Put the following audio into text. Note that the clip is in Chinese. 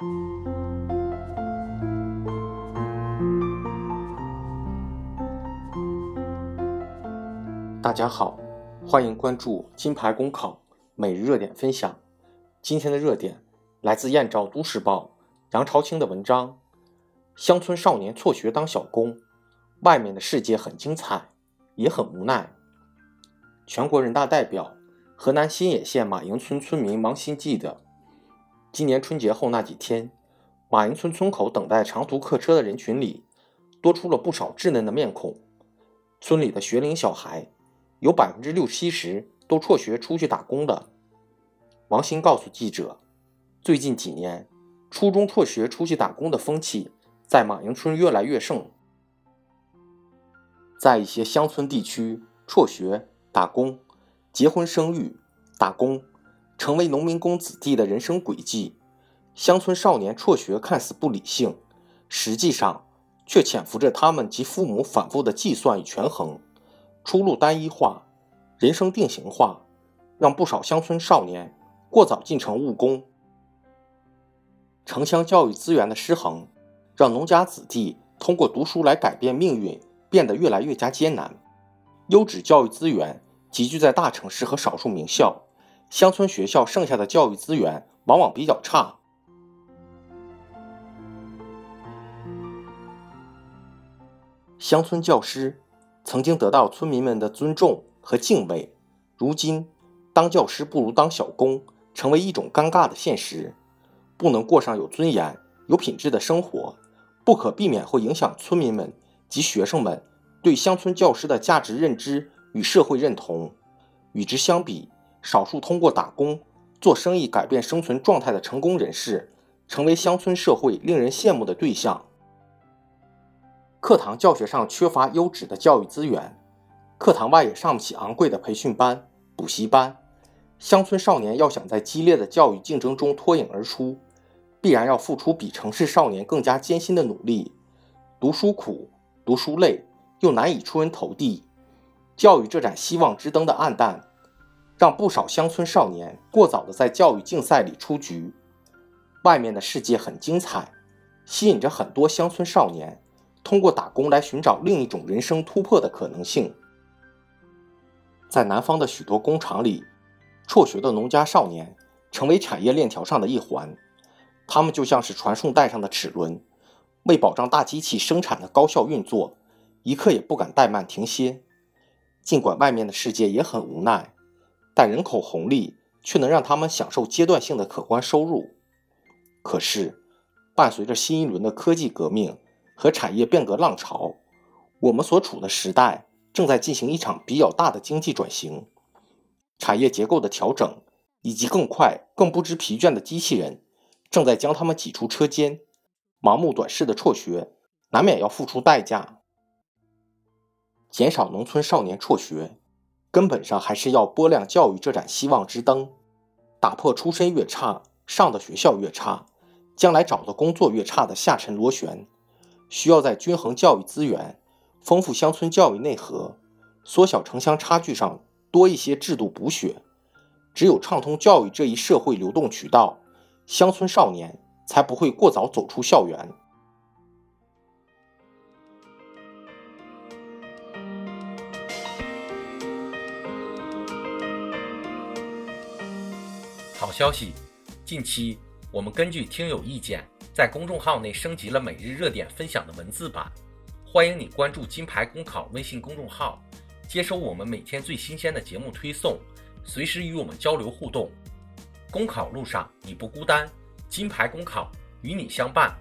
大家好，欢迎关注金牌公考每日热点分享。今天的热点来自燕赵都市报杨朝清的文章：乡村少年辍学当小工，外面的世界很精彩，也很无奈。全国人大代表、河南新野县马营村村民王新记得，今年春节后那几天，马营村村口等待长途客车的人群里，多出了不少稚嫩的面孔。村里的学龄小孩。有百分之六七十都辍学出去打工了。王鑫告诉记者，最近几年，初中辍学出去打工的风气在马营村越来越盛。在一些乡村地区，辍学、打工、结婚生育、打工，成为农民工子弟的人生轨迹。乡村少年辍学看似不理性，实际上却潜伏着他们及父母反复的计算与权衡。出路单一化，人生定型化，让不少乡村少年过早进城务工。城乡教育资源的失衡，让农家子弟通过读书来改变命运变得越来越加艰难。优质教育资源集聚在大城市和少数名校，乡村学校剩下的教育资源往往比较差。乡村教师。曾经得到村民们的尊重和敬畏，如今当教师不如当小工，成为一种尴尬的现实。不能过上有尊严、有品质的生活，不可避免会影响村民们及学生们对乡村教师的价值认知与社会认同。与之相比，少数通过打工、做生意改变生存状态的成功人士，成为乡村社会令人羡慕的对象。课堂教学上缺乏优质的教育资源，课堂外也上不起昂贵的培训班、补习班。乡村少年要想在激烈的教育竞争中脱颖而出，必然要付出比城市少年更加艰辛的努力。读书苦，读书累，又难以出人头地。教育这盏希望之灯的暗淡，让不少乡村少年过早的在教育竞赛里出局。外面的世界很精彩，吸引着很多乡村少年。通过打工来寻找另一种人生突破的可能性。在南方的许多工厂里，辍学的农家少年成为产业链条上的一环，他们就像是传送带上的齿轮，为保障大机器生产的高效运作，一刻也不敢怠慢停歇。尽管外面的世界也很无奈，但人口红利却能让他们享受阶段性的可观收入。可是，伴随着新一轮的科技革命，和产业变革浪潮，我们所处的时代正在进行一场比较大的经济转型，产业结构的调整，以及更快、更不知疲倦的机器人，正在将他们挤出车间。盲目短视的辍学，难免要付出代价。减少农村少年辍学，根本上还是要拨亮教育这盏希望之灯，打破出身越差、上的学校越差、将来找的工作越差的下沉螺旋。需要在均衡教育资源、丰富乡村教育内核、缩小城乡差距上多一些制度补血。只有畅通教育这一社会流动渠道，乡村少年才不会过早走出校园。好消息！近期我们根据听友意见。在公众号内升级了每日热点分享的文字版，欢迎你关注“金牌公考”微信公众号，接收我们每天最新鲜的节目推送，随时与我们交流互动。公考路上你不孤单，金牌公考与你相伴。